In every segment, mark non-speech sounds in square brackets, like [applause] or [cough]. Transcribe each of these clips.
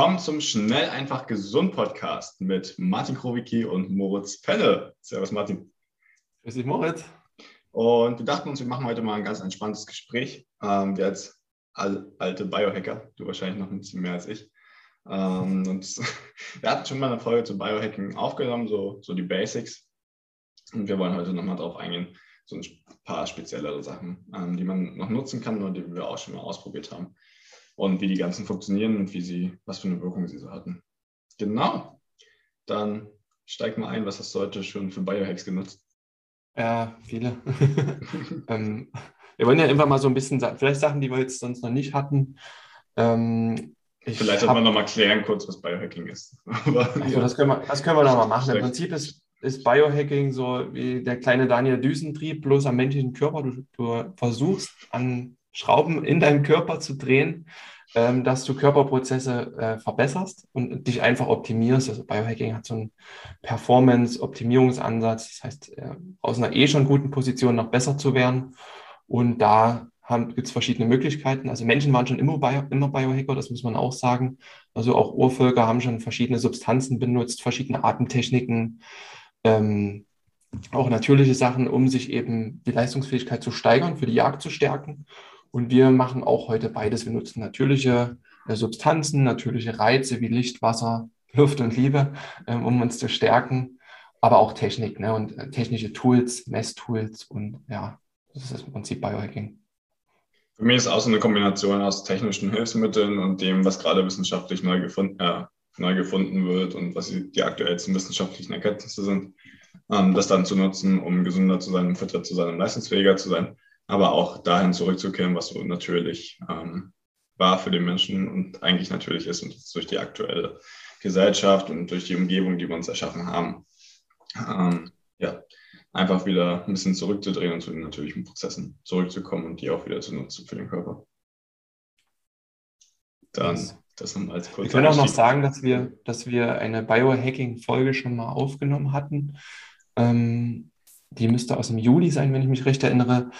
Willkommen zum Schnell einfach gesund Podcast mit Martin Krowicki und Moritz Pelle. Servus Martin. Grüß dich Moritz. Und wir dachten uns, wir machen heute mal ein ganz entspanntes Gespräch. Ähm, wir als alte Biohacker, du wahrscheinlich noch ein bisschen mehr als ich. Ähm, und [laughs] wir hatten schon mal eine Folge zu Biohacking aufgenommen, so, so die Basics. Und wir wollen heute nochmal drauf eingehen, so ein paar speziellere Sachen, ähm, die man noch nutzen kann und die wir auch schon mal ausprobiert haben und wie die ganzen funktionieren und wie sie, was für eine Wirkung sie so hatten. Genau. Dann steig mal ein, was hast du heute schon für Biohacks genutzt? Ja, viele. [laughs] ähm, wir wollen ja einfach mal so ein bisschen, vielleicht Sachen, die wir jetzt sonst noch nicht hatten. Ähm, vielleicht sollten wir noch mal klären kurz, was Biohacking ist. [laughs] also das können wir, das können wir noch mal machen. Im Prinzip ist, ist Biohacking so wie der kleine Daniel Düsentrieb, bloß am menschlichen Körper. Du, du versuchst an Schrauben in deinem Körper zu drehen, ähm, dass du Körperprozesse äh, verbesserst und dich einfach optimierst. Also Biohacking hat so einen Performance-Optimierungsansatz. Das heißt, äh, aus einer eh schon guten Position noch besser zu werden. Und da gibt es verschiedene Möglichkeiten. Also Menschen waren schon immer, Bio, immer Biohacker, das muss man auch sagen. Also auch Urvölker haben schon verschiedene Substanzen benutzt, verschiedene Atemtechniken, ähm, auch natürliche Sachen, um sich eben die Leistungsfähigkeit zu steigern, für die Jagd zu stärken. Und wir machen auch heute beides. Wir nutzen natürliche äh, Substanzen, natürliche Reize wie Licht, Wasser, Luft und Liebe, äh, um uns zu stärken, aber auch Technik ne? und äh, technische Tools, Messtools und ja, das ist im Prinzip Biohacking. Für mich ist auch so eine Kombination aus technischen Hilfsmitteln und dem, was gerade wissenschaftlich neu gefunden, äh, neu gefunden wird und was die aktuellsten wissenschaftlichen Erkenntnisse sind, ähm, das dann zu nutzen, um gesünder zu sein, fitter zu sein und leistungsfähiger zu sein aber auch dahin zurückzukehren, was so natürlich ähm, war für den Menschen und eigentlich natürlich ist und jetzt durch die aktuelle Gesellschaft und durch die Umgebung, die wir uns erschaffen haben, ähm, ja, einfach wieder ein bisschen zurückzudrehen und zu den natürlichen Prozessen zurückzukommen und die auch wieder zu nutzen für den Körper. Dann das nochmal als kurz. Wir können auch noch sagen, dass wir, dass wir eine Biohacking-Folge schon mal aufgenommen hatten. Ähm, die müsste aus dem Juli sein, wenn ich mich recht erinnere.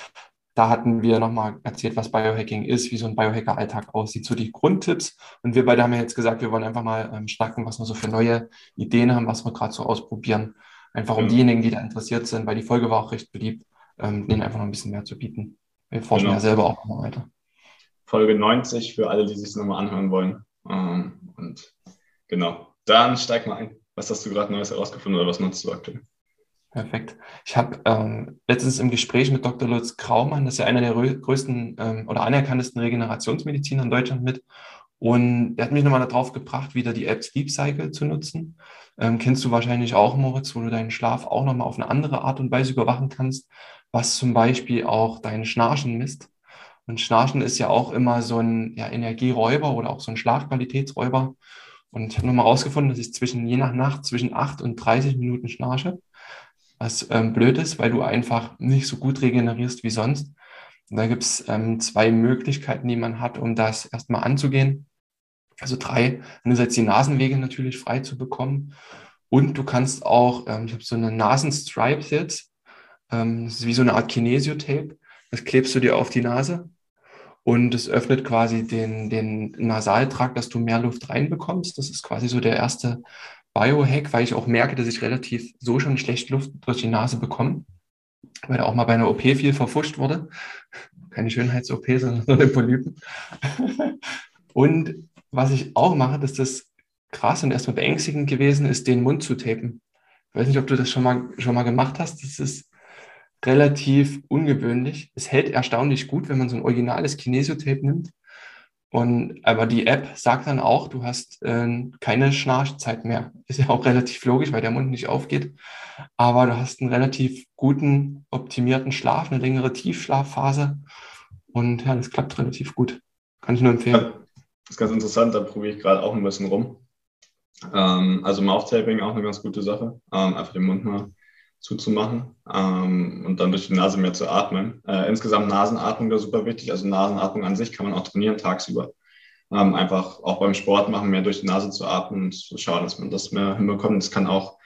Da hatten wir nochmal erzählt, was Biohacking ist, wie so ein Biohacker-Alltag aussieht, so die Grundtipps. Und wir beide haben ja jetzt gesagt, wir wollen einfach mal ähm, schnacken, was wir so für neue Ideen haben, was wir gerade so ausprobieren. Einfach um ja. diejenigen, die da interessiert sind, weil die Folge war auch recht beliebt, ähm, denen einfach noch ein bisschen mehr zu bieten. Wir forschen genau. ja selber auch noch weiter. Folge 90 für alle, die sich nochmal anhören wollen. Ähm, und genau, dann steig mal ein. Was hast du gerade Neues herausgefunden oder was nutzt du aktuell? Perfekt. Ich habe ähm, letztens im Gespräch mit Dr. Lutz Kraumann, das ist ja einer der größten ähm, oder anerkanntesten Regenerationsmediziner in Deutschland mit. Und er hat mich nochmal darauf gebracht, wieder die App Sleep Cycle zu nutzen. Ähm, kennst du wahrscheinlich auch, Moritz, wo du deinen Schlaf auch nochmal auf eine andere Art und Weise überwachen kannst, was zum Beispiel auch dein Schnarchen misst. Und Schnarchen ist ja auch immer so ein ja, Energieräuber oder auch so ein Schlafqualitätsräuber. Und ich habe nochmal rausgefunden, dass ich zwischen, je nach Nacht, zwischen 8 und 30 Minuten schnarche was ähm, blöd ist, weil du einfach nicht so gut regenerierst wie sonst. Und da gibt es ähm, zwei Möglichkeiten, die man hat, um das erstmal anzugehen. Also drei, einerseits die Nasenwege natürlich frei zu bekommen. Und du kannst auch, ähm, ich habe so eine Nasenstripes jetzt, ähm, das ist wie so eine Art Kinesiotape. Das klebst du dir auf die Nase und es öffnet quasi den, den Nasaltrakt, dass du mehr Luft reinbekommst. Das ist quasi so der erste Biohack, weil ich auch merke, dass ich relativ so schon schlecht Luft durch die Nase bekomme, weil da auch mal bei einer OP viel verfuscht wurde. Keine Schönheits-OP, sondern nur eine Polypen. und was ich auch mache, dass das krass und erstmal beängstigend gewesen ist, den Mund zu tapen. Ich weiß nicht, ob du das schon mal, schon mal gemacht hast. Das ist relativ ungewöhnlich. Es hält erstaunlich gut, wenn man so ein originales Kinesiotape nimmt. Und aber die App sagt dann auch, du hast äh, keine Schnarchzeit mehr. [laughs] Ist ja auch relativ logisch, weil der Mund nicht aufgeht. Aber du hast einen relativ guten, optimierten Schlaf, eine längere Tiefschlafphase. Und ja, das klappt relativ gut. Kann ich nur empfehlen. ist ganz interessant, da probiere ich gerade auch ein bisschen rum. Ähm, also Mouth-Taping auch eine ganz gute Sache. Ähm, einfach den Mund mal zuzumachen ähm, und dann durch die Nase mehr zu atmen. Äh, insgesamt Nasenatmung wäre super wichtig. Also Nasenatmung an sich kann man auch trainieren tagsüber. Ähm, einfach auch beim Sport machen, mehr durch die Nase zu atmen und zu schauen, dass man das mehr hinbekommt. Das kann auch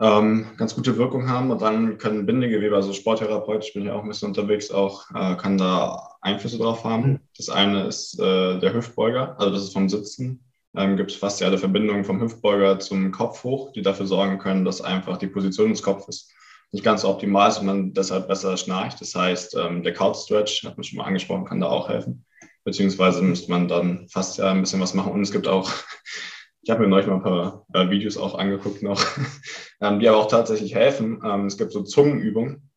ähm, ganz gute Wirkung haben. Und dann können Bindegewebe, also sporttherapeutisch bin ich auch ein bisschen unterwegs, auch äh, kann da Einflüsse drauf haben. Das eine ist äh, der Hüftbeuger, also das ist vom Sitzen. Ähm, gibt es fasziale Verbindungen vom Hüftbeuger zum Kopf hoch, die dafür sorgen können, dass einfach die Position des Kopfes nicht ganz so optimal ist und man deshalb besser schnarcht. Das heißt, ähm, der Couch Stretch, hat man schon mal angesprochen, kann da auch helfen. Beziehungsweise müsste man dann fast ja ein bisschen was machen. Und es gibt auch [laughs] ich habe mir neulich mal ein paar äh, Videos auch angeguckt noch, [laughs] ähm, die aber auch tatsächlich helfen. Ähm, es gibt so Zungenübungen,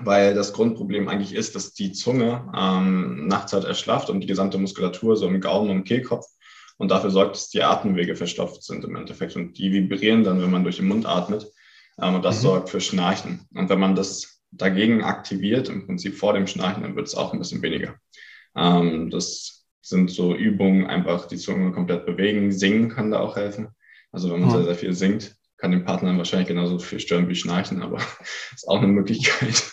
weil das Grundproblem eigentlich ist, dass die Zunge ähm, nachts halt erschlafft und die gesamte Muskulatur so im Gaumen und Kehlkopf und dafür sorgt, dass die Atemwege verstopft sind im Endeffekt und die vibrieren dann, wenn man durch den Mund atmet ähm, und das mhm. sorgt für Schnarchen. Und wenn man das dagegen aktiviert, im Prinzip vor dem Schnarchen, dann wird es auch ein bisschen weniger. Ähm, das sind so Übungen, einfach die Zunge komplett bewegen. Singen kann da auch helfen. Also wenn man mhm. sehr, sehr viel singt, kann den Partner wahrscheinlich genauso viel stören wie Schnarchen, aber [laughs] ist auch eine Möglichkeit.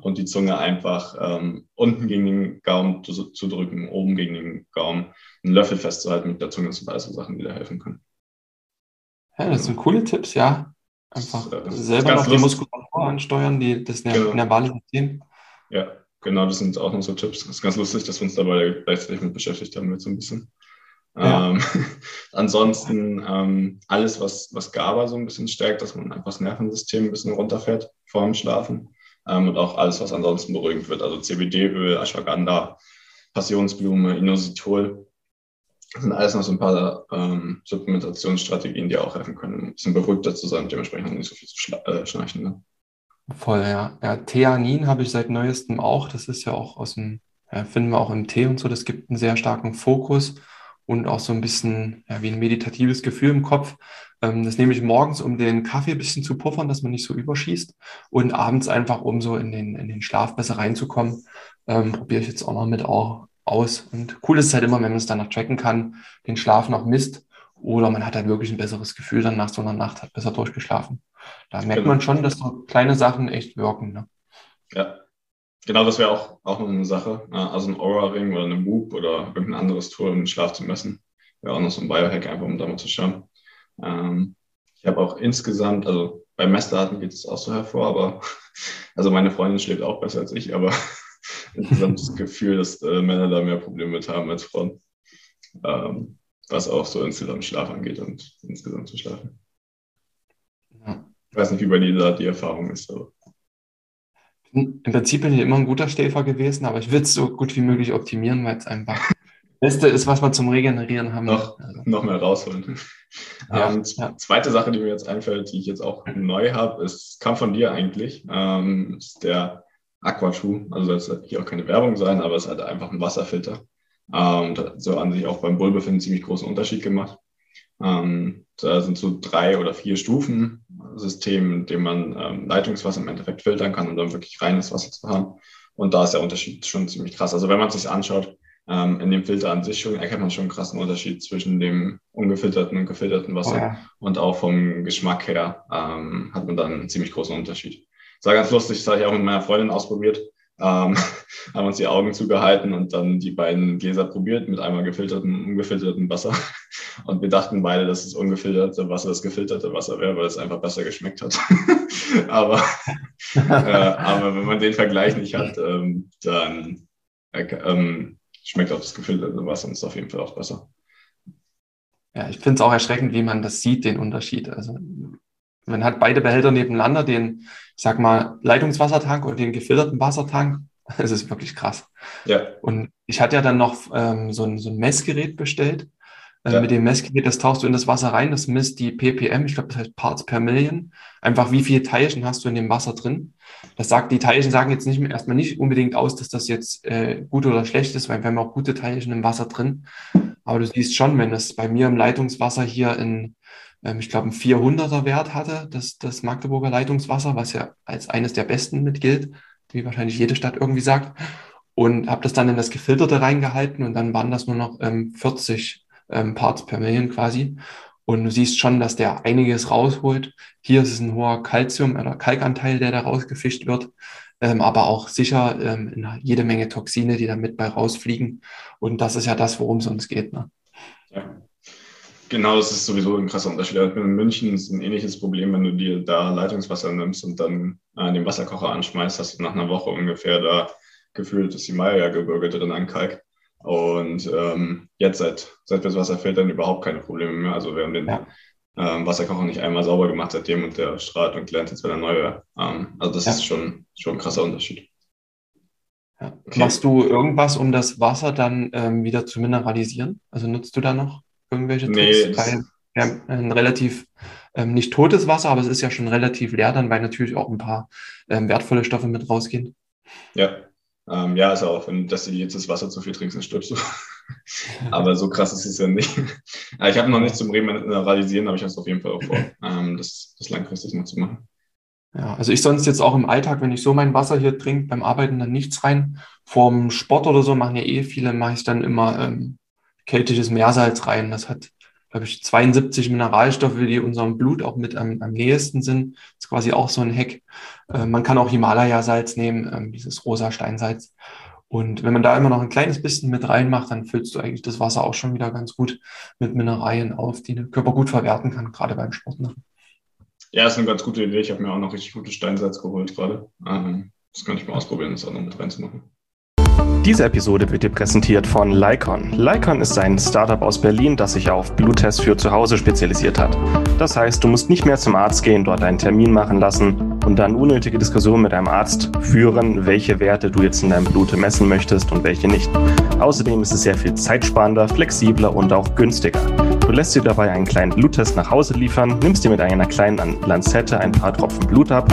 Und die Zunge einfach ähm, unten gegen den Gaumen zu, zu, drücken, oben gegen den Gaumen, einen Löffel festzuhalten mit der Zunge zum Beispiel Sachen, die da helfen können. Ja, das sind coole Tipps, ja. Einfach das, das selber noch die Muskulatur ansteuern, die, das genau. nervale System. Ja, genau, das sind auch noch so Tipps. Das ist ganz lustig, dass wir uns dabei gleichzeitig mit beschäftigt haben, jetzt so ein bisschen. Ja. Ähm, [laughs] ansonsten ähm, alles, was, was GABA so ein bisschen stärkt, dass man einfach das Nervensystem ein bisschen runterfährt vor dem Schlafen. Ähm, und auch alles, was ansonsten beruhigend wird. Also CBD-Öl, Ashwagandha, Passionsblume, Inositol. Das sind alles noch so ein paar ähm, Supplementationsstrategien, die auch helfen können, ein bisschen beruhigter zu sein und dementsprechend nicht so viel zu schla äh, schnarchen. Ne? Voll, ja. Ja, Theanin habe ich seit neuestem auch. Das ist ja auch aus dem, ja, finden wir auch im Tee und so. Das gibt einen sehr starken Fokus und auch so ein bisschen ja, wie ein meditatives Gefühl im Kopf. Ähm, das nehme ich morgens, um den Kaffee ein bisschen zu puffern, dass man nicht so überschießt. Und abends einfach, um so in den, in den Schlaf besser reinzukommen. Ähm, probiere ich jetzt auch noch mit auch aus. Und cool ist es halt immer, wenn man es danach tracken kann, den Schlaf noch misst. Oder man hat halt wirklich ein besseres Gefühl dann nach so einer Nacht, hat besser durchgeschlafen. Da merkt genau. man schon, dass so kleine Sachen echt wirken. Ne? Ja, genau, das wäre auch, auch eine Sache. Also ein Aura-Ring oder eine Whoop oder irgendein anderes Tool, um den Schlaf zu messen. Wäre auch noch so ein Biohack, einfach um da mal zu schauen. Ähm, ich habe auch insgesamt, also bei Messdaten geht es auch so hervor, aber [laughs] also meine Freundin schläft auch besser als ich, aber [laughs] insgesamt das Gefühl, dass äh, Männer da mehr Probleme mit haben als Frauen. Ähm, was auch so insgesamt Schlaf angeht und insgesamt zu schlafen. Ich weiß nicht, wie bei dir da die Erfahrung ist. Aber. Im Prinzip bin ich immer ein guter Schläfer gewesen, aber ich will es so gut wie möglich optimieren, weil es einfach das Beste ist, was wir zum Regenerieren haben. Noch, also. noch mehr rausholen. Ja, ähm. Zweite Sache, die mir jetzt einfällt, die ich jetzt auch neu habe, ist, kam von dir eigentlich, ähm, ist der Aquaschuh. Also das soll hier auch keine Werbung sein, aber es hat einfach ein Wasserfilter. Ähm, so an sich auch beim Wohlbefinden ziemlich großen Unterschied gemacht. Ähm, da sind so drei oder vier Stufen System, in dem man ähm, Leitungswasser im Endeffekt filtern kann, um dann wirklich reines Wasser zu haben. Und da ist der Unterschied schon ziemlich krass. Also wenn man sich anschaut, ähm, in dem Filter an sich schon erkennt man schon einen krassen Unterschied zwischen dem ungefilterten und gefilterten Wasser. Oh ja. Und auch vom Geschmack her ähm, hat man dann einen ziemlich großen Unterschied. Das war ganz lustig, das habe ich auch mit meiner Freundin ausprobiert ähm, [laughs] haben uns die Augen zugehalten und dann die beiden Gläser probiert mit einmal gefiltertem und ungefiltertem Wasser. [laughs] Und wir dachten beide, dass das ungefilterte Wasser das gefilterte Wasser wäre, weil es einfach besser geschmeckt hat. [laughs] aber, äh, aber wenn man den Vergleich nicht hat, ähm, dann äh, ähm, schmeckt auch das gefilterte Wasser und ist auf jeden Fall auch besser. Ja, ich finde es auch erschreckend, wie man das sieht, den Unterschied. Also man hat beide Behälter nebeneinander, den ich sag mal, Leitungswassertank und den gefilterten Wassertank. [laughs] Das ist wirklich krass. Ja. Und ich hatte ja dann noch ähm, so, ein, so ein Messgerät bestellt. Äh, ja. Mit dem Messgerät, das tauchst du in das Wasser rein, das misst die ppm, ich glaube, das heißt Parts per Million. Einfach, wie viele Teilchen hast du in dem Wasser drin? Das sagt, die Teilchen sagen jetzt nicht erstmal nicht unbedingt aus, dass das jetzt äh, gut oder schlecht ist, weil wir haben auch gute Teilchen im Wasser drin. Aber du siehst schon, wenn es bei mir im Leitungswasser hier in ähm, ich glaube, einen 400er Wert hatte, das, das Magdeburger Leitungswasser, was ja als eines der besten mitgilt, wie wahrscheinlich jede Stadt irgendwie sagt. und habe das dann in das Gefilterte reingehalten und dann waren das nur noch ähm, 40 ähm, Parts per Million quasi. Und du siehst schon, dass der einiges rausholt. Hier ist es ein hoher Calcium- oder Kalkanteil, der da rausgefischt wird, ähm, aber auch sicher ähm, jede Menge Toxine, die da mit bei rausfliegen. Und das ist ja das, worum es uns geht. Ne? Ja. Genau, das ist sowieso ein krasser Unterschied. In München ist ein ähnliches Problem, wenn du dir da Leitungswasser nimmst und dann äh, den Wasserkocher anschmeißt, hast du nach einer Woche ungefähr da gefühlt das Himalaya-Gebirge drin an Kalk. Und ähm, jetzt, seit, seit wir das Wasser filtern, überhaupt keine Probleme mehr. Also wir haben den ja. ähm, Wasserkocher nicht einmal sauber gemacht seitdem und der strahlt und glänzt jetzt, wenn er neu wäre. Ähm, also das ja. ist schon, schon ein krasser Unterschied. Ja. Okay. Machst du irgendwas, um das Wasser dann ähm, wieder zu mineralisieren? Also nutzt du da noch irgendwelche Tricks? Nee, weil wir haben ein relativ ähm, nicht totes Wasser, aber es ist ja schon relativ leer dann, weil natürlich auch ein paar ähm, wertvolle Stoffe mit rausgehen. Ja, ähm, ja, ist auch, wenn dass du jetzt das Wasser zu viel trinkst, dann stirbst du. [laughs] aber so krass ist es ja nicht. ich habe noch nicht zum Remineralisieren, aber ich habe es auf jeden Fall auch vor, ähm, das, das langfristig noch zu machen. Ja, also ich sonst jetzt auch im Alltag, wenn ich so mein Wasser hier trinke, beim Arbeiten dann nichts rein. Vorm Sport oder so machen ja eh viele, mache ich dann immer ähm, keltisches Meersalz rein. Das hat glaube ich, 72 Mineralstoffe, die unserem Blut auch mit am, am nähesten sind. Das ist quasi auch so ein Heck. Äh, man kann auch Himalaya-Salz nehmen, ähm, dieses rosa Steinsalz. Und wenn man da immer noch ein kleines bisschen mit reinmacht, dann füllst du eigentlich das Wasser auch schon wieder ganz gut mit Mineralien auf, die der Körper gut verwerten kann, gerade beim Sport. Ne? Ja, ist eine ganz gute Idee. Ich habe mir auch noch richtig gutes Steinsalz geholt gerade. Ähm, das kann ich mal ausprobieren, das auch noch mit reinzumachen. Diese Episode wird dir präsentiert von Lycon. Lycon ist ein Startup aus Berlin, das sich auf Bluttests für zu Hause spezialisiert hat. Das heißt, du musst nicht mehr zum Arzt gehen, dort einen Termin machen lassen und dann unnötige Diskussionen mit deinem Arzt führen, welche Werte du jetzt in deinem Blut messen möchtest und welche nicht. Außerdem ist es sehr viel zeitsparender, flexibler und auch günstiger. Du lässt dir dabei einen kleinen Bluttest nach Hause liefern, nimmst dir mit einer kleinen Lanzette ein paar Tropfen Blut ab,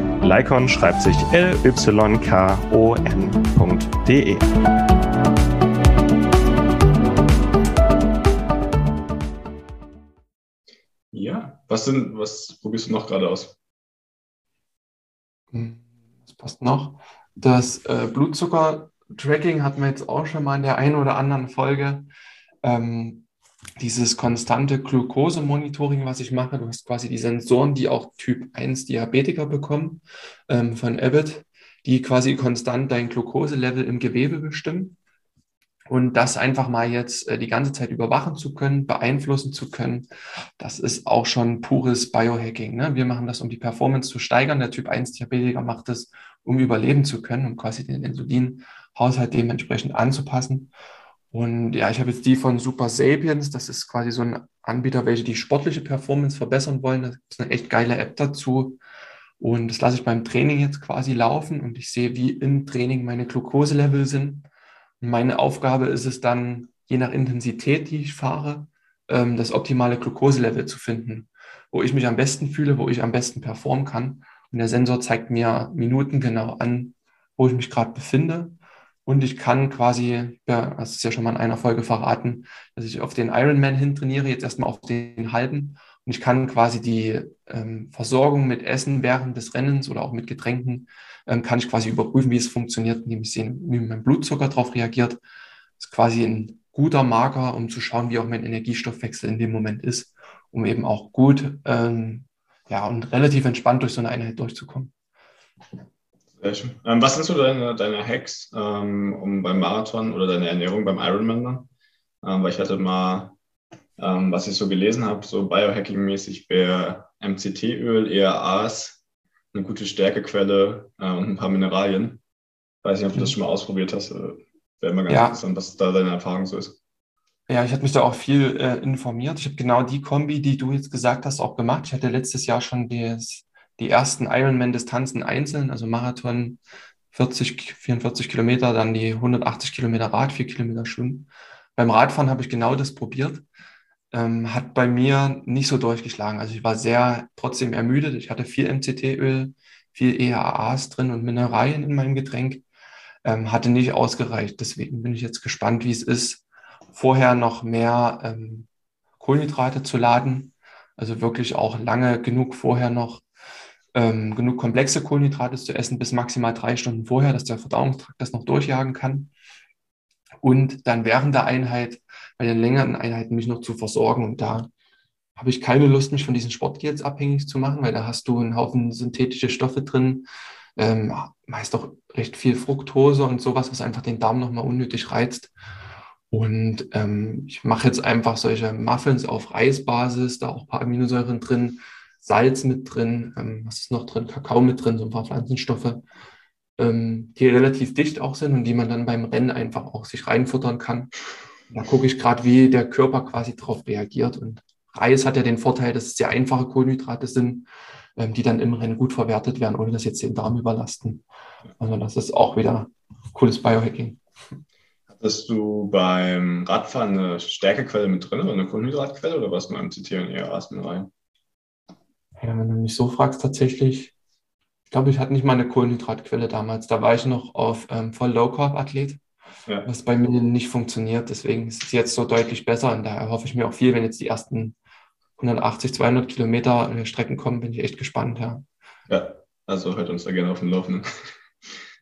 Lycon schreibt sich L-Y-K-O-N.de. Ja, was sind, was probierst du noch gerade aus? Hm, was passt noch? Das äh, Blutzucker-Tracking hatten wir jetzt auch schon mal in der einen oder anderen Folge ähm, dieses konstante Glucose-Monitoring, was ich mache. Du hast quasi die Sensoren, die auch Typ 1 Diabetiker bekommen ähm, von Abbott, die quasi konstant dein Glucose-Level im Gewebe bestimmen. Und das einfach mal jetzt äh, die ganze Zeit überwachen zu können, beeinflussen zu können, das ist auch schon pures Biohacking. Ne? Wir machen das, um die Performance zu steigern. Der Typ 1 Diabetiker macht es, um überleben zu können, um quasi den Insulinhaushalt dementsprechend anzupassen. Und ja, ich habe jetzt die von Super Sapiens. Das ist quasi so ein Anbieter, welche die sportliche Performance verbessern wollen. Das ist eine echt geile App dazu. Und das lasse ich beim Training jetzt quasi laufen und ich sehe, wie im Training meine Glukoselevel sind. Und meine Aufgabe ist es dann, je nach Intensität, die ich fahre, ähm, das optimale Glukoselevel zu finden, wo ich mich am besten fühle, wo ich am besten performen kann. Und der Sensor zeigt mir minutengenau an, wo ich mich gerade befinde und ich kann quasi, ja, das ist ja schon mal in einer Folge verraten, dass ich auf den Ironman hin trainiere, jetzt erstmal auf den halben. Und ich kann quasi die ähm, Versorgung mit Essen während des Rennens oder auch mit Getränken, ähm, kann ich quasi überprüfen, wie es funktioniert, indem ich sehe, wie mein Blutzucker darauf reagiert. Das ist quasi ein guter Marker, um zu schauen, wie auch mein Energiestoffwechsel in dem Moment ist, um eben auch gut ähm, ja, und relativ entspannt durch so eine Einheit durchzukommen. Sehr schön. Ähm, was sind so deine, deine Hacks, ähm, um beim Marathon oder deine Ernährung beim Ironman dann? Ähm, weil ich hatte mal, ähm, was ich so gelesen habe, so Biohacking-mäßig wäre MCT-Öl, ERAs, eine gute Stärkequelle äh, und ein paar Mineralien. Weiß nicht, ob du das mhm. schon mal ausprobiert hast. Äh, wäre immer ganz ja. interessant, was da deine Erfahrung so ist. Ja, ich habe mich da auch viel äh, informiert. Ich habe genau die Kombi, die du jetzt gesagt hast, auch gemacht. Ich hatte letztes Jahr schon des, die ersten Ironman-Distanzen einzeln, also Marathon 40, 44 Kilometer, dann die 180 Kilometer Rad, 4 Kilometer Schwimmen. Beim Radfahren habe ich genau das probiert. Ähm, hat bei mir nicht so durchgeschlagen. Also ich war sehr trotzdem ermüdet. Ich hatte viel MCT-Öl, viel EAAs drin und Mineralien in meinem Getränk. Ähm, hatte nicht ausgereicht. Deswegen bin ich jetzt gespannt, wie es ist, vorher noch mehr ähm, Kohlenhydrate zu laden. Also wirklich auch lange genug vorher noch ähm, genug komplexe Kohlenhydrate zu essen, bis maximal drei Stunden vorher, dass der Verdauungstrakt das noch durchjagen kann. Und dann während der Einheit, bei den längeren Einheiten, mich noch zu versorgen. Und da habe ich keine Lust, mich von diesen Sportgels abhängig zu machen, weil da hast du einen Haufen synthetische Stoffe drin, ähm, meist auch recht viel Fructose und sowas, was einfach den Darm nochmal unnötig reizt. Und ähm, ich mache jetzt einfach solche Muffins auf Reisbasis, da auch ein paar Aminosäuren drin, Salz mit drin, ähm, was ist noch drin, Kakao mit drin, so ein paar Pflanzenstoffe, ähm, die relativ dicht auch sind und die man dann beim Rennen einfach auch sich reinfuttern kann. Da gucke ich gerade, wie der Körper quasi darauf reagiert. Und Reis hat ja den Vorteil, dass es sehr einfache Kohlenhydrate sind, ähm, die dann im Rennen gut verwertet werden, ohne dass jetzt den Darm überlasten. Also das ist auch wieder cooles Biohacking. Hast du beim Radfahren eine Stärkequelle mit drin oder eine Kohlenhydratquelle oder was mit MCT und ERAs mit rein? Ja, wenn du mich so fragst, tatsächlich, ich glaube, ich hatte nicht mal eine Kohlenhydratquelle damals. Da war ich noch auf ähm, voll Low Carb Athlet, ja. was bei mir nicht funktioniert. Deswegen ist es jetzt so deutlich besser und da hoffe ich mir auch viel, wenn jetzt die ersten 180, 200 Kilometer Strecken kommen, bin ich echt gespannt. Ja, ja also hört uns da gerne auf dem Laufenden.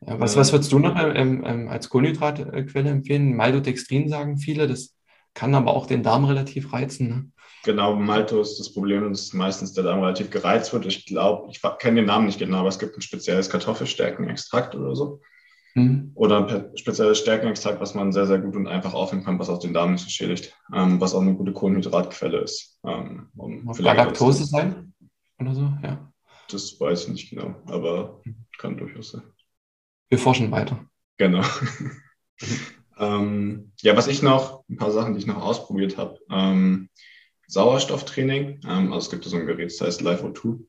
Ja, was, was würdest du noch ähm, ähm, als Kohlenhydratquelle empfehlen? Maltodextrin sagen viele, das kann aber auch den Darm relativ reizen. Ne? Genau, Malto ist das Problem, dass meistens der Darm relativ gereizt wird. Ich glaube, ich kenne den Namen nicht genau, aber es gibt ein spezielles Kartoffelstärkenextrakt oder so. Mhm. Oder ein spezielles Stärkenextrakt, was man sehr, sehr gut und einfach aufnehmen kann, was auch den Darm nicht so schädigt, ähm, was auch eine gute Kohlenhydratquelle ist. Ähm, um Laktose sein oder so, ja. Das weiß ich nicht genau, aber kann durchaus sein wir forschen weiter. Genau. [laughs] ähm, ja, was ich noch, ein paar Sachen, die ich noch ausprobiert habe. Ähm, Sauerstofftraining. Ähm, also es gibt so ein Gerät, das heißt Live O2.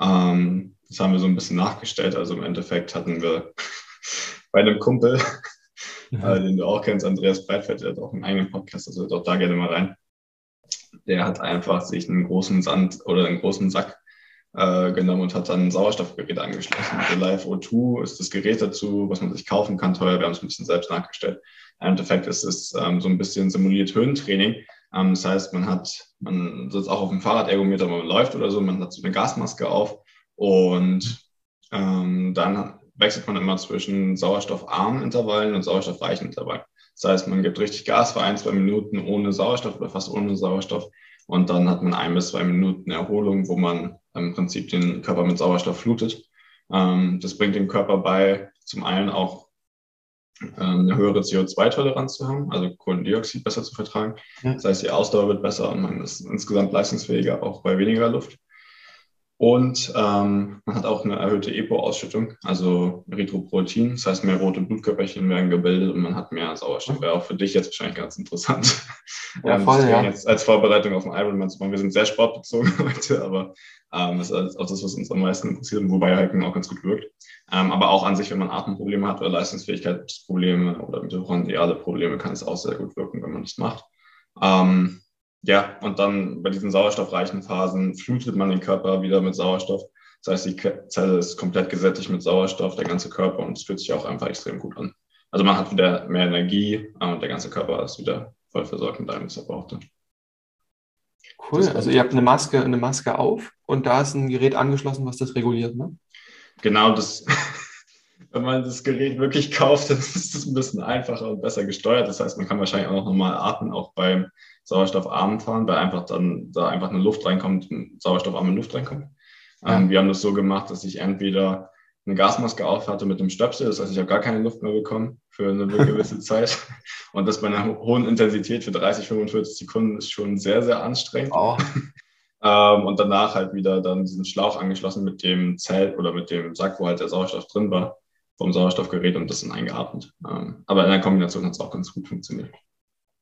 Ähm, das haben wir so ein bisschen nachgestellt. Also im Endeffekt hatten wir [laughs] bei einem Kumpel, [laughs] mhm. äh, den du auch kennst, Andreas Breitfeld, der hat auch einen eigenen Podcast, also auch da gerne mal rein. Der hat einfach sich einen großen Sand oder einen großen Sack äh, genommen und hat dann ein Sauerstoffgerät angeschlossen. Der Live O2 ist das Gerät dazu, was man sich kaufen kann, teuer. Wir haben es ein bisschen selbst nachgestellt. Im Endeffekt ist es ähm, so ein bisschen simuliert Höhentraining. Ähm, das heißt, man hat, man sitzt auch auf dem Fahrradergometer, man läuft oder so, man hat so eine Gasmaske auf und ähm, dann wechselt man immer zwischen sauerstoffarmen Intervallen und sauerstoffreichen Intervallen. Das heißt, man gibt richtig Gas für ein, zwei Minuten ohne Sauerstoff oder fast ohne Sauerstoff und dann hat man ein bis zwei Minuten Erholung, wo man im Prinzip den Körper mit Sauerstoff flutet. Ähm, das bringt dem Körper bei, zum einen auch eine höhere CO2-Toleranz zu haben, also Kohlendioxid besser zu vertragen. Das heißt, die Ausdauer wird besser und man ist insgesamt leistungsfähiger, auch bei weniger Luft. Und ähm, man hat auch eine erhöhte EPO-Ausschüttung, also Erythropoietin. Das heißt, mehr rote Blutkörperchen werden gebildet und man hat mehr Sauerstoff. Wäre auch für dich jetzt wahrscheinlich ganz interessant. [laughs] Ja, ähm, voll, ja. Jetzt als Vorbereitung auf den Ironman zu machen. Wir sind sehr sportbezogen [laughs] heute, aber ähm, das ist auch das, was uns am meisten interessiert, wobei Hiken auch ganz gut wirkt. Ähm, aber auch an sich, wenn man Atemprobleme hat oder Leistungsfähigkeitsprobleme oder mitochondriale Probleme, kann es auch sehr gut wirken, wenn man das macht. Ähm, ja, und dann bei diesen sauerstoffreichen Phasen flutet man den Körper wieder mit Sauerstoff. Das heißt, die Zelle ist komplett gesättigt mit Sauerstoff, der ganze Körper, und es fühlt sich auch einfach extrem gut an. Also man hat wieder mehr Energie äh, und der ganze Körper ist wieder voll versorgt mit allem, was er brauchte. Cool, also ihr habt eine Maske, eine Maske auf und da ist ein Gerät angeschlossen, was das reguliert, ne? Genau, das, [laughs] wenn man das Gerät wirklich kauft, [laughs] dann ist es ein bisschen einfacher und besser gesteuert. Das heißt, man kann wahrscheinlich auch noch normal atmen, auch beim sauerstoffarmen fahren, weil einfach dann da einfach eine Luft reinkommt, sauerstoffarme Luft reinkommt. Ähm, ja. Wir haben das so gemacht, dass ich entweder eine Gasmaske auf hatte mit einem Stöpsel, das heißt, ich habe gar keine Luft mehr bekommen für eine [laughs] gewisse Zeit. Und das bei einer hohen Intensität für 30, 45 Sekunden ist schon sehr, sehr anstrengend. Oh. [laughs] ähm, und danach halt wieder dann diesen Schlauch angeschlossen mit dem Zelt oder mit dem Sack, wo halt der Sauerstoff drin war, vom Sauerstoffgerät und das dann eingeatmet. Ähm, aber in der Kombination hat es auch ganz gut funktioniert.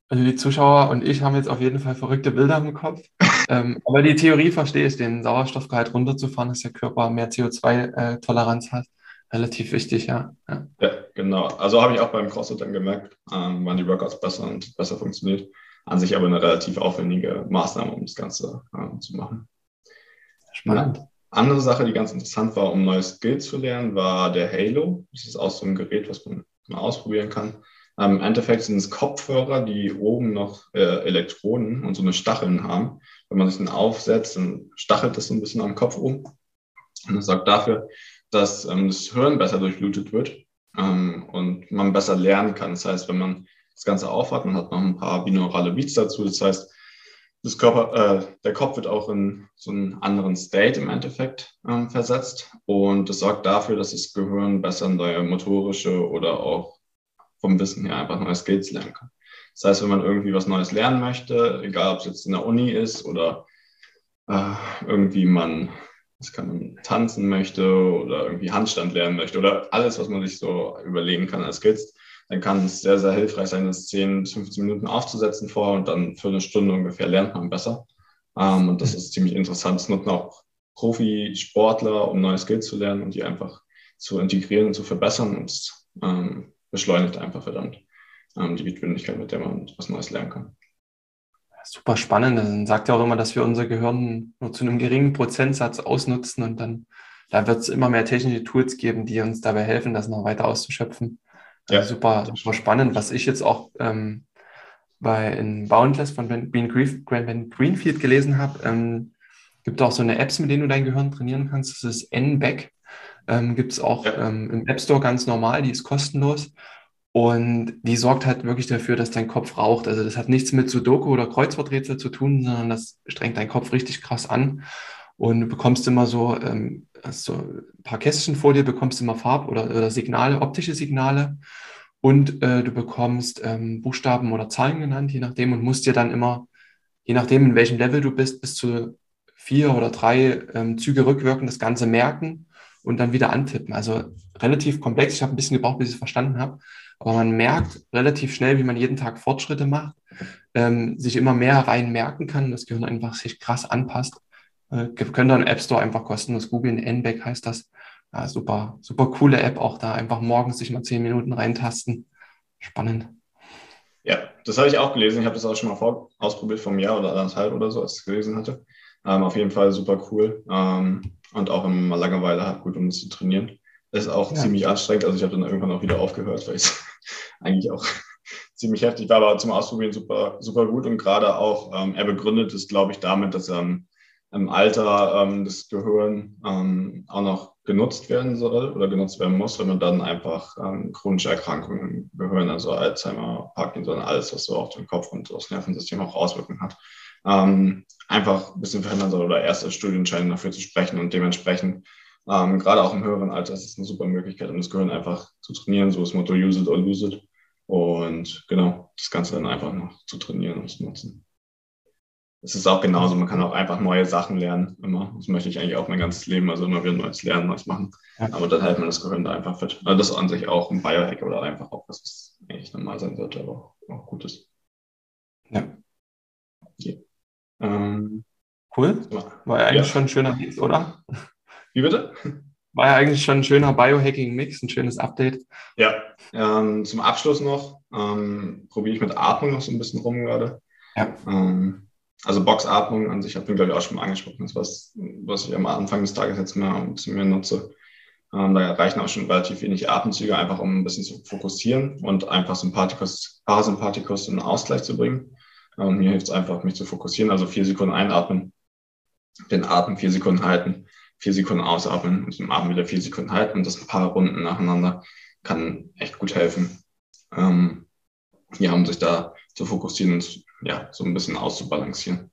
Also die Zuschauer und ich haben jetzt auf jeden Fall verrückte Bilder im Kopf. [laughs] ähm, aber die Theorie verstehe ich, den Sauerstoffgehalt runterzufahren, dass der Körper mehr CO2-Toleranz hat. Relativ wichtig, ja. Ja, ja genau. Also habe ich auch beim CrossFit dann gemerkt, ähm, waren die Workouts besser und besser funktioniert. An sich aber eine relativ aufwendige Maßnahme, um das Ganze ähm, zu machen. Spannend. Eine andere Sache, die ganz interessant war, um neue Skills zu lernen, war der Halo. Das ist auch so ein Gerät, was man mal ausprobieren kann. Im Endeffekt sind es Kopfhörer, die oben noch äh, Elektroden und so eine Stacheln haben. Wenn man sich den aufsetzt, dann stachelt das so ein bisschen am Kopf um. Und das sorgt dafür, dass ähm, das Hirn besser durchblutet wird ähm, und man besser lernen kann. Das heißt, wenn man das Ganze aufhat, man hat noch ein paar binaurale Beats dazu. Das heißt, das Körper, äh, der Kopf wird auch in so einen anderen State im Endeffekt ähm, versetzt und das sorgt dafür, dass das Gehirn besser neue motorische oder auch vom Wissen her einfach neue Skills lernen kann. Das heißt, wenn man irgendwie was Neues lernen möchte, egal ob es jetzt in der Uni ist oder äh, irgendwie man, was kann man tanzen möchte oder irgendwie Handstand lernen möchte oder alles, was man sich so überlegen kann als Skills, dann kann es sehr, sehr hilfreich sein, das 10, 15 Minuten aufzusetzen vor und dann für eine Stunde ungefähr lernt man besser. Ähm, und das ist ziemlich interessant. Das nutzen auch Profisportler, um neue Skills zu lernen und die einfach zu integrieren und zu verbessern. Und ähm, beschleunigt einfach verdammt ähm, die Geschwindigkeit, mit der man was Neues lernen kann. Super spannend. Man sagt ja auch immer, dass wir unser Gehirn nur zu einem geringen Prozentsatz ausnutzen und dann da wird es immer mehr technische Tools geben, die uns dabei helfen, das noch weiter auszuschöpfen. Ja, also super, super spannend. Was ich jetzt auch ähm, bei in Boundless von Ben, ben, Greenfield gelesen habe, ähm, gibt auch so eine Apps, mit denen du dein Gehirn trainieren kannst. Das ist NBAC. Ähm, Gibt es auch ja. ähm, im App Store ganz normal, die ist kostenlos. Und die sorgt halt wirklich dafür, dass dein Kopf raucht. Also das hat nichts mit Sudoku oder Kreuzworträtsel zu tun, sondern das strengt deinen Kopf richtig krass an. Und du bekommst immer so, ähm, so ein paar Kästchen vor dir, bekommst immer Farb- oder, oder Signale, optische Signale. Und äh, du bekommst ähm, Buchstaben oder Zahlen genannt, je nachdem, und musst dir dann immer, je nachdem, in welchem Level du bist, bis zu vier oder drei ähm, Züge rückwirkend das Ganze merken und dann wieder antippen. Also relativ komplex. Ich habe ein bisschen gebraucht, bis ich es verstanden habe. Aber man merkt relativ schnell, wie man jeden Tag Fortschritte macht, ähm, sich immer mehr rein merken kann, das Gehirn einfach sich krass anpasst. Äh, könnt ihr im App Store einfach kostenlos googeln. NBAC heißt das. Ja, super, super coole App auch da. Einfach morgens sich mal zehn Minuten reintasten. Spannend. Ja, das habe ich auch gelesen. Ich habe das auch schon mal ausprobiert vom Jahr oder anderthalb oder so, als ich es gelesen hatte. Ähm, auf jeden Fall super cool. Ähm, und auch wenn man mal Langeweile hat, gut, um das zu trainieren. Ist auch ja. ziemlich anstrengend. Also ich habe dann irgendwann auch wieder aufgehört, weil es [laughs] eigentlich auch [laughs] ziemlich heftig war, aber zum Ausprobieren super, super gut. Und gerade auch, ähm, er begründet es, glaube ich, damit, dass ähm, im Alter ähm, das Gehirn ähm, auch noch genutzt werden soll oder genutzt werden muss, wenn man dann einfach ähm, chronische Erkrankungen im Gehirn, also Alzheimer, Parkinson, alles, was so auf den Kopf und das Nervensystem auch Auswirkungen hat, ähm, einfach ein bisschen verhindern soll oder erste Studienscheine dafür zu sprechen und dementsprechend ähm, gerade auch im höheren Alter ist es eine super Möglichkeit, um das Gehirn einfach zu trainieren, so das Motto use it or lose it und genau, das Ganze dann einfach noch zu trainieren und zu nutzen. Es ist auch genauso, man kann auch einfach neue Sachen lernen, immer. Das möchte ich eigentlich auch mein ganzes Leben, also immer wieder Neues lernen, Neues machen. Ja. Aber dann hält man das Gehirn da einfach fit. Also das ist an sich auch ein Biohack oder einfach auch was, eigentlich normal sein sollte, aber auch, auch gut ist. Ja. Ähm, cool. War ja eigentlich ja. schon ein schöner Mix, oder? Wie bitte? War ja eigentlich schon ein schöner Biohacking-Mix, ein schönes Update. Ja, ähm, zum Abschluss noch ähm, probiere ich mit Atmung noch so ein bisschen rum gerade. Ja. Ähm, also Boxatmung an sich hat mir, glaube ich, auch schon mal angesprochen. Das ist was, was ich am Anfang des Tages jetzt mehr ein bisschen mehr nutze. Ähm, da reichen auch schon relativ wenig Atemzüge, einfach um ein bisschen zu fokussieren und einfach Sympathikus, Parasympathikus in Ausgleich zu bringen. Und mir hilft es einfach, mich zu fokussieren. Also vier Sekunden einatmen, den Atem vier Sekunden halten, vier Sekunden ausatmen und den Atem wieder vier Sekunden halten und das ein paar Runden nacheinander kann echt gut helfen. Ähm, ja, um sich da zu fokussieren und ja, so ein bisschen auszubalancieren.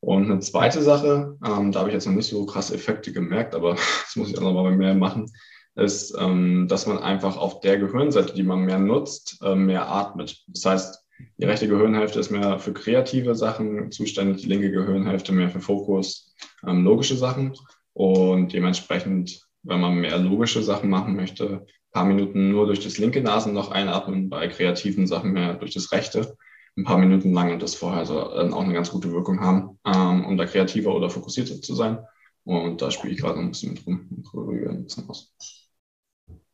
Und eine zweite Sache, ähm, da habe ich jetzt noch nicht so krasse Effekte gemerkt, aber [laughs] das muss ich auch nochmal mehr machen, ist, ähm, dass man einfach auf der Gehirnseite, die man mehr nutzt, äh, mehr atmet. Das heißt, die rechte Gehirnhälfte ist mehr für kreative Sachen zuständig, die linke Gehirnhälfte mehr für Fokus, ähm, logische Sachen. Und dementsprechend, wenn man mehr logische Sachen machen möchte, ein paar Minuten nur durch das linke Nasenloch einatmen, bei kreativen Sachen mehr durch das rechte ein paar Minuten lang und das vorher so, äh, auch eine ganz gute Wirkung haben, ähm, um da kreativer oder fokussierter zu sein. Und da spiele ich gerade ein bisschen mit rum und probiere ein bisschen aus.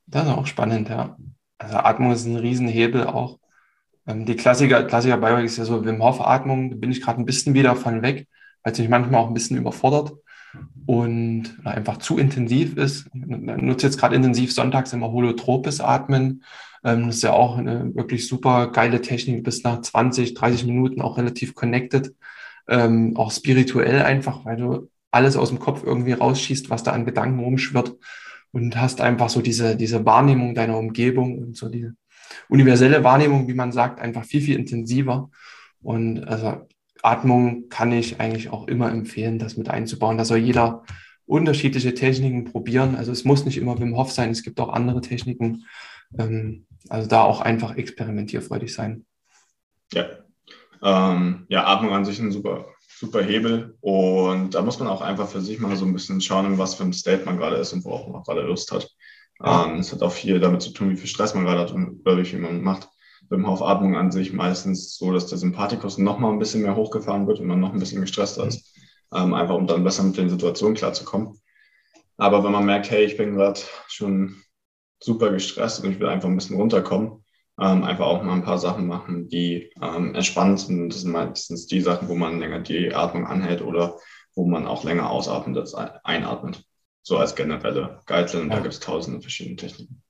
Das ist auch spannend, ja. Also Atmung ist ein Riesenhebel auch. Ähm, die Klassiker, Klassiker Biohack ist ja so Wim Hof Atmung, da bin ich gerade ein bisschen wieder von weg, weil es mich manchmal auch ein bisschen überfordert und einfach zu intensiv ist. Ich nutze jetzt gerade intensiv sonntags immer holotropes Atmen. Ähm, das ist ja auch eine wirklich super geile Technik, bis nach 20, 30 Minuten auch relativ connected. Ähm, auch spirituell einfach, weil du alles aus dem Kopf irgendwie rausschießt, was da an Gedanken rumschwirrt und hast einfach so diese, diese Wahrnehmung deiner Umgebung und so diese universelle Wahrnehmung, wie man sagt, einfach viel, viel intensiver. Und also Atmung kann ich eigentlich auch immer empfehlen, das mit einzubauen. Da soll jeder unterschiedliche Techniken probieren. Also es muss nicht immer Wim Hof sein, es gibt auch andere Techniken. Ähm, also da auch einfach experimentierfreudig sein. Ja. Ähm, ja, Atmung an sich ein super, super Hebel. Und da muss man auch einfach für sich mal so ein bisschen schauen, in was für ein State man gerade ist und worauf man gerade Lust hat. Ähm, es hat auch viel damit zu tun, wie viel Stress man gerade hat und oder wie viel man macht. Beim Aufatmung an sich meistens so, dass der Sympathikus noch mal ein bisschen mehr hochgefahren wird und man noch ein bisschen gestresster ist. Ähm, einfach um dann besser mit den Situationen klarzukommen. Aber wenn man merkt, hey, ich bin gerade schon super gestresst und ich will einfach ein bisschen runterkommen, ähm, einfach auch mal ein paar Sachen machen, die entspannt sind. Das sind meistens die Sachen, wo man länger die Atmung anhält oder wo man auch länger ausatmet als einatmet. So als generelle Guideline. Ja. Da gibt es tausende verschiedene Techniken.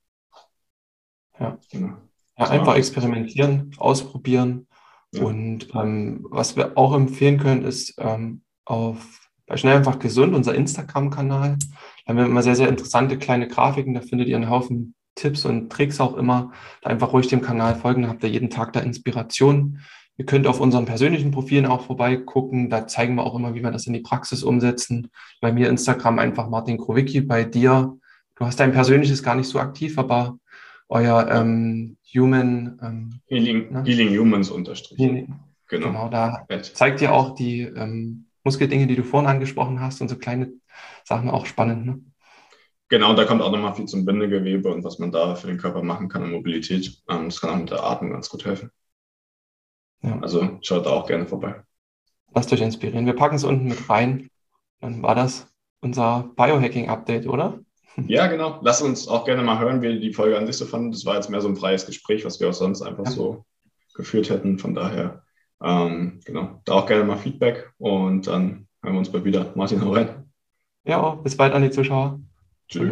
Ja. Genau. ja einfach experimentieren, ausprobieren. Ja. Und ähm, was wir auch empfehlen können, ist ähm, auf bei Schnell einfach gesund, unser Instagram-Kanal. Da haben wir immer sehr, sehr interessante kleine Grafiken. Da findet ihr einen Haufen Tipps und Tricks auch immer. Da einfach ruhig dem Kanal folgen, da habt ihr jeden Tag da Inspiration. Ihr könnt auf unseren persönlichen Profilen auch vorbeigucken. Da zeigen wir auch immer, wie wir das in die Praxis umsetzen. Bei mir Instagram einfach Martin Krowicki. Bei dir, du hast dein persönliches gar nicht so aktiv, aber euer ähm, Human ähm, Healing, ne? Healing Humans unterstrich. Healing, genau. genau. Da zeigt ihr auch die ähm, Muskeldinge, die du vorhin angesprochen hast und so kleine Sachen auch spannend. Ne? Genau, da kommt auch nochmal viel zum Bindegewebe und was man da für den Körper machen kann und Mobilität. Ähm, das kann auch mit der Atmung ganz gut helfen. Ja. Also schaut da auch gerne vorbei. Lasst euch inspirieren. Wir packen es unten mit rein. Dann war das unser Biohacking-Update, oder? Ja, genau. Lasst uns auch gerne mal hören, wie die Folge an sich so fanden. Das war jetzt mehr so ein freies Gespräch, was wir auch sonst einfach ja. so geführt hätten. Von daher, ähm, genau, da auch gerne mal Feedback und dann hören wir uns bald wieder. Martin, hau rein. Ja, bis bald an die Zuschauer. Tschüss.